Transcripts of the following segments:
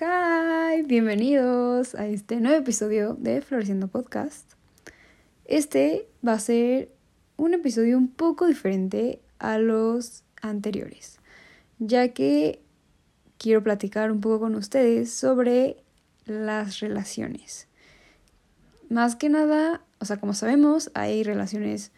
Hi, bienvenidos a este nuevo episodio de Floreciendo Podcast. Este va a ser un episodio un poco diferente a los anteriores, ya que quiero platicar un poco con ustedes sobre las relaciones. Más que nada, o sea, como sabemos, hay relaciones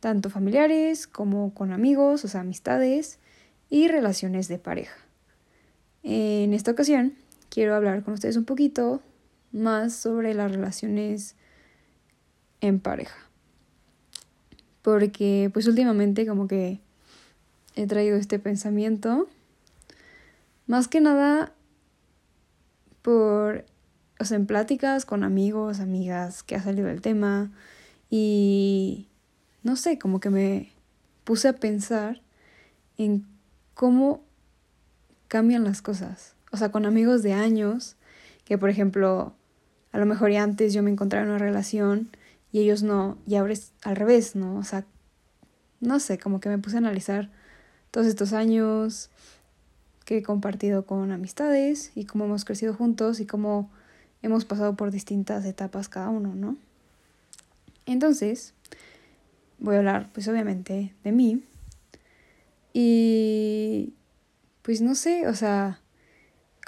tanto familiares como con amigos, o sea, amistades y relaciones de pareja. En esta ocasión quiero hablar con ustedes un poquito más sobre las relaciones en pareja. Porque pues últimamente como que he traído este pensamiento más que nada por, o sea, en pláticas con amigos, amigas que ha salido el tema y no sé, como que me puse a pensar en cómo cambian las cosas o sea, con amigos de años, que por ejemplo, a lo mejor ya antes yo me encontraba en una relación y ellos no, y ahora es al revés, ¿no? O sea, no sé, como que me puse a analizar todos estos años que he compartido con amistades y cómo hemos crecido juntos y cómo hemos pasado por distintas etapas cada uno, ¿no? Entonces, voy a hablar pues obviamente de mí y pues no sé, o sea,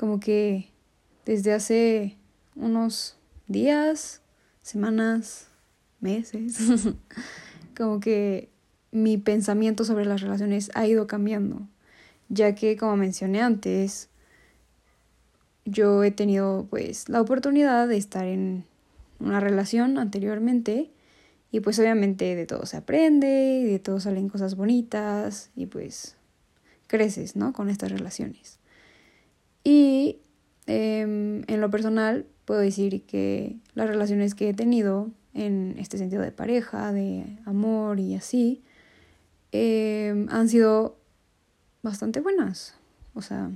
como que desde hace unos días, semanas, meses, como que mi pensamiento sobre las relaciones ha ido cambiando, ya que como mencioné antes, yo he tenido pues la oportunidad de estar en una relación anteriormente y pues obviamente de todo se aprende y de todo salen cosas bonitas y pues creces, ¿no? Con estas relaciones. Y em, en lo personal puedo decir que las relaciones que he tenido en este sentido de pareja, de amor y así, em, han sido bastante buenas. O sea,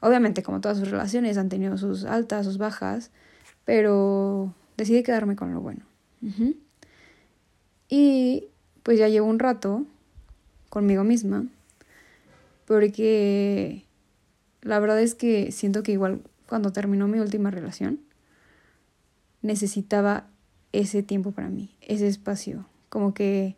obviamente como todas sus relaciones han tenido sus altas, sus bajas, pero decidí quedarme con lo bueno. Y pues ya llevo un rato conmigo misma, porque la verdad es que siento que igual cuando terminó mi última relación, necesitaba ese tiempo para mí, ese espacio. Como que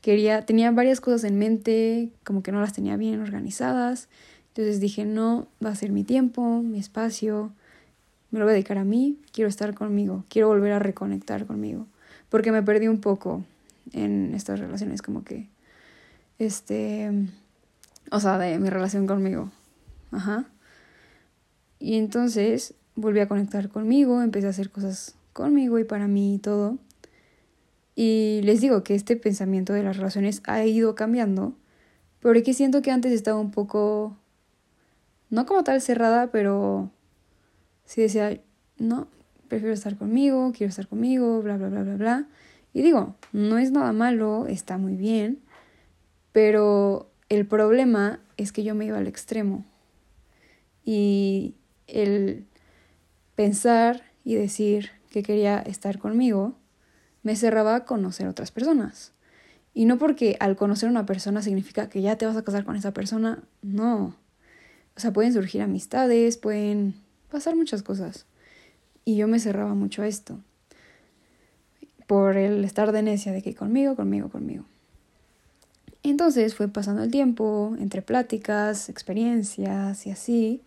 quería, tenía varias cosas en mente, como que no las tenía bien organizadas. Entonces dije, no, va a ser mi tiempo, mi espacio, me lo voy a dedicar a mí, quiero estar conmigo, quiero volver a reconectar conmigo. Porque me perdí un poco en estas relaciones, como que, este, o sea, de mi relación conmigo. Ajá. Y entonces volví a conectar conmigo, empecé a hacer cosas conmigo y para mí y todo. Y les digo que este pensamiento de las relaciones ha ido cambiando, porque siento que antes estaba un poco, no como tal cerrada, pero sí decía, no, prefiero estar conmigo, quiero estar conmigo, bla, bla, bla, bla, bla. Y digo, no es nada malo, está muy bien, pero el problema es que yo me iba al extremo y el pensar y decir que quería estar conmigo me cerraba a conocer otras personas. Y no porque al conocer una persona significa que ya te vas a casar con esa persona, no. O sea, pueden surgir amistades, pueden pasar muchas cosas. Y yo me cerraba mucho a esto. Por el estar de necia de que conmigo, conmigo, conmigo. Entonces fue pasando el tiempo, entre pláticas, experiencias y así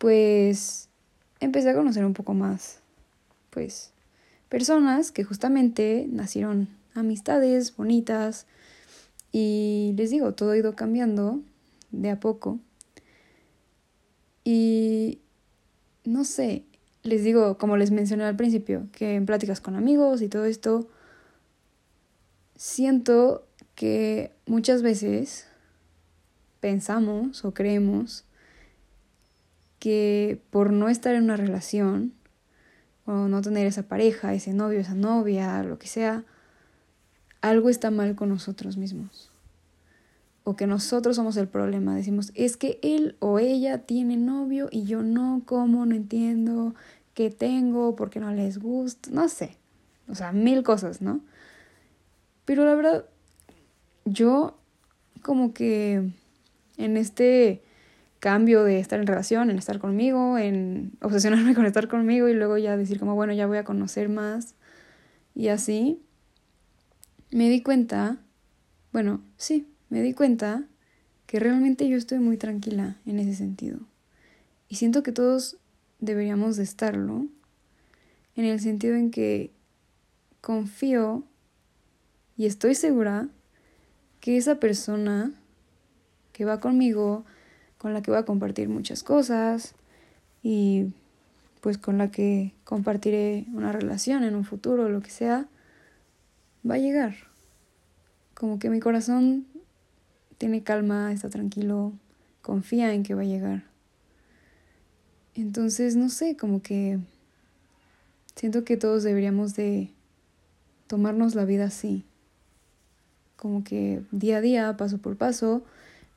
pues empecé a conocer un poco más, pues, personas que justamente nacieron amistades bonitas y les digo, todo ha ido cambiando de a poco. Y no sé, les digo, como les mencioné al principio, que en pláticas con amigos y todo esto, siento que muchas veces pensamos o creemos que por no estar en una relación o no tener esa pareja, ese novio, esa novia, lo que sea, algo está mal con nosotros mismos. O que nosotros somos el problema. Decimos, es que él o ella tiene novio y yo no, ¿cómo? No entiendo qué tengo, por qué no les gusta, no sé. O sea, mil cosas, ¿no? Pero la verdad, yo como que en este cambio de estar en relación, en estar conmigo, en obsesionarme con estar conmigo y luego ya decir como, bueno, ya voy a conocer más y así, me di cuenta, bueno, sí, me di cuenta que realmente yo estoy muy tranquila en ese sentido. Y siento que todos deberíamos de estarlo, en el sentido en que confío y estoy segura que esa persona que va conmigo, con la que voy a compartir muchas cosas y pues con la que compartiré una relación en un futuro, lo que sea, va a llegar. Como que mi corazón tiene calma, está tranquilo, confía en que va a llegar. Entonces, no sé, como que siento que todos deberíamos de tomarnos la vida así. Como que día a día, paso por paso,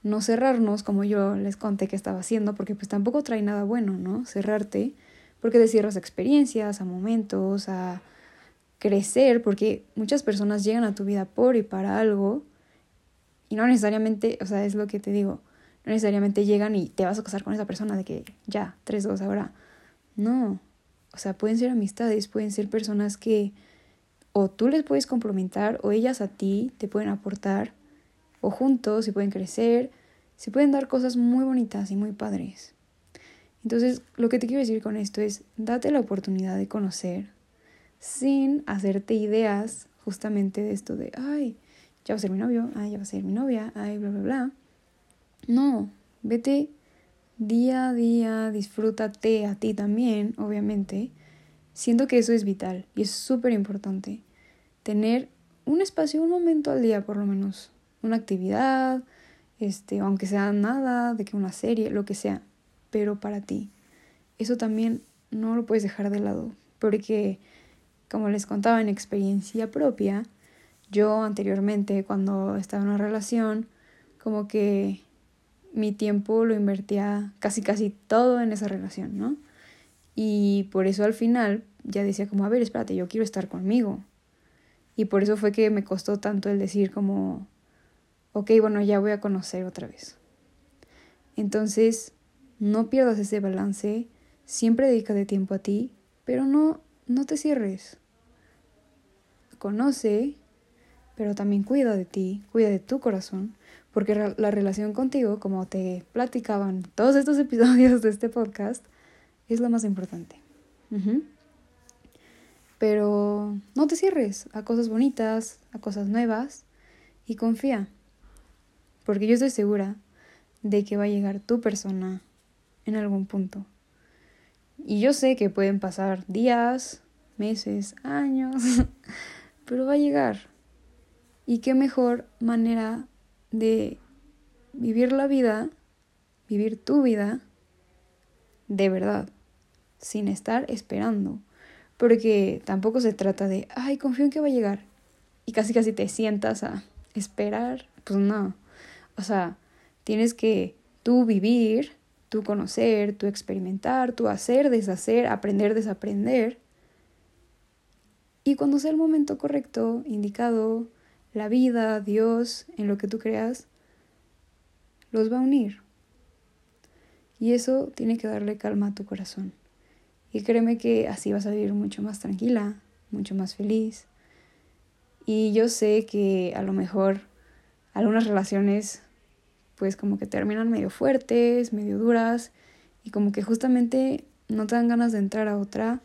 no cerrarnos como yo les conté que estaba haciendo, porque pues tampoco trae nada bueno, ¿no? Cerrarte, porque te cierras a experiencias, a momentos, a crecer, porque muchas personas llegan a tu vida por y para algo, y no necesariamente, o sea, es lo que te digo, no necesariamente llegan y te vas a casar con esa persona de que ya, tres, dos, ahora. No, o sea, pueden ser amistades, pueden ser personas que o tú les puedes complementar o ellas a ti te pueden aportar o juntos se pueden crecer, se pueden dar cosas muy bonitas y muy padres. Entonces, lo que te quiero decir con esto es, date la oportunidad de conocer sin hacerte ideas justamente de esto de, ay, ya va a ser mi novio, ay, ya va a ser mi novia, ay, bla, bla, bla. No, vete día a día, disfrútate a ti también, obviamente. Siento que eso es vital y es súper importante. Tener un espacio, un momento al día por lo menos. Una actividad, este, aunque sea nada, de que una serie, lo que sea, pero para ti. Eso también no lo puedes dejar de lado, porque como les contaba en experiencia propia, yo anteriormente cuando estaba en una relación, como que mi tiempo lo invertía casi casi todo en esa relación, ¿no? Y por eso al final ya decía como, a ver, espérate, yo quiero estar conmigo. Y por eso fue que me costó tanto el decir como, ok, bueno, ya voy a conocer otra vez. Entonces, no pierdas ese balance, siempre dedícate tiempo a ti, pero no, no te cierres conoce, pero también cuida de ti, cuida de tu corazón, porque la relación contigo, como te platicaban todos estos episodios de este podcast, es lo más importante. Pero no te cierres a cosas bonitas, a cosas nuevas y confía, porque yo estoy segura de que va a llegar tu persona en algún punto. Y yo sé que pueden pasar días, meses, años, pero va a llegar. Y qué mejor manera de vivir la vida, vivir tu vida de verdad, sin estar esperando. Porque tampoco se trata de, ay, confío en que va a llegar. Y casi casi te sientas a esperar. Pues no. O sea, tienes que tú vivir, tú conocer, tú experimentar, tú hacer, deshacer, aprender, desaprender y cuando sea el momento correcto, indicado, la vida, Dios, en lo que tú creas, los va a unir. Y eso tiene que darle calma a tu corazón. Y créeme que así vas a vivir mucho más tranquila, mucho más feliz. Y yo sé que a lo mejor algunas relaciones pues como que terminan medio fuertes, medio duras y como que justamente no te dan ganas de entrar a otra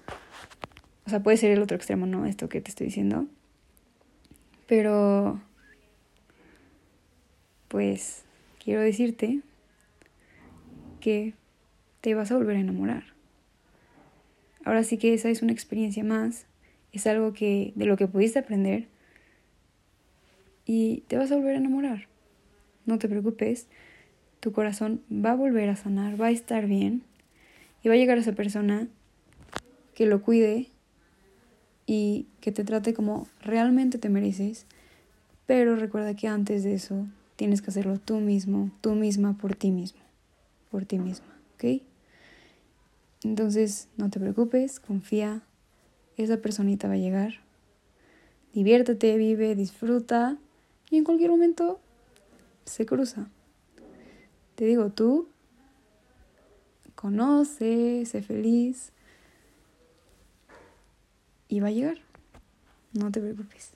o sea, puede ser el otro extremo, ¿no? Esto que te estoy diciendo. Pero, pues, quiero decirte que te vas a volver a enamorar. Ahora sí que esa es una experiencia más, es algo que de lo que pudiste aprender y te vas a volver a enamorar. No te preocupes, tu corazón va a volver a sanar, va a estar bien y va a llegar esa persona que lo cuide, y que te trate como realmente te mereces, pero recuerda que antes de eso tienes que hacerlo tú mismo, tú misma por ti mismo, por ti misma, ¿ok? Entonces no te preocupes, confía, esa personita va a llegar, diviértete, vive, disfruta y en cualquier momento se cruza. Te digo, tú conoce, sé feliz. Y va a llegar. No te preocupes.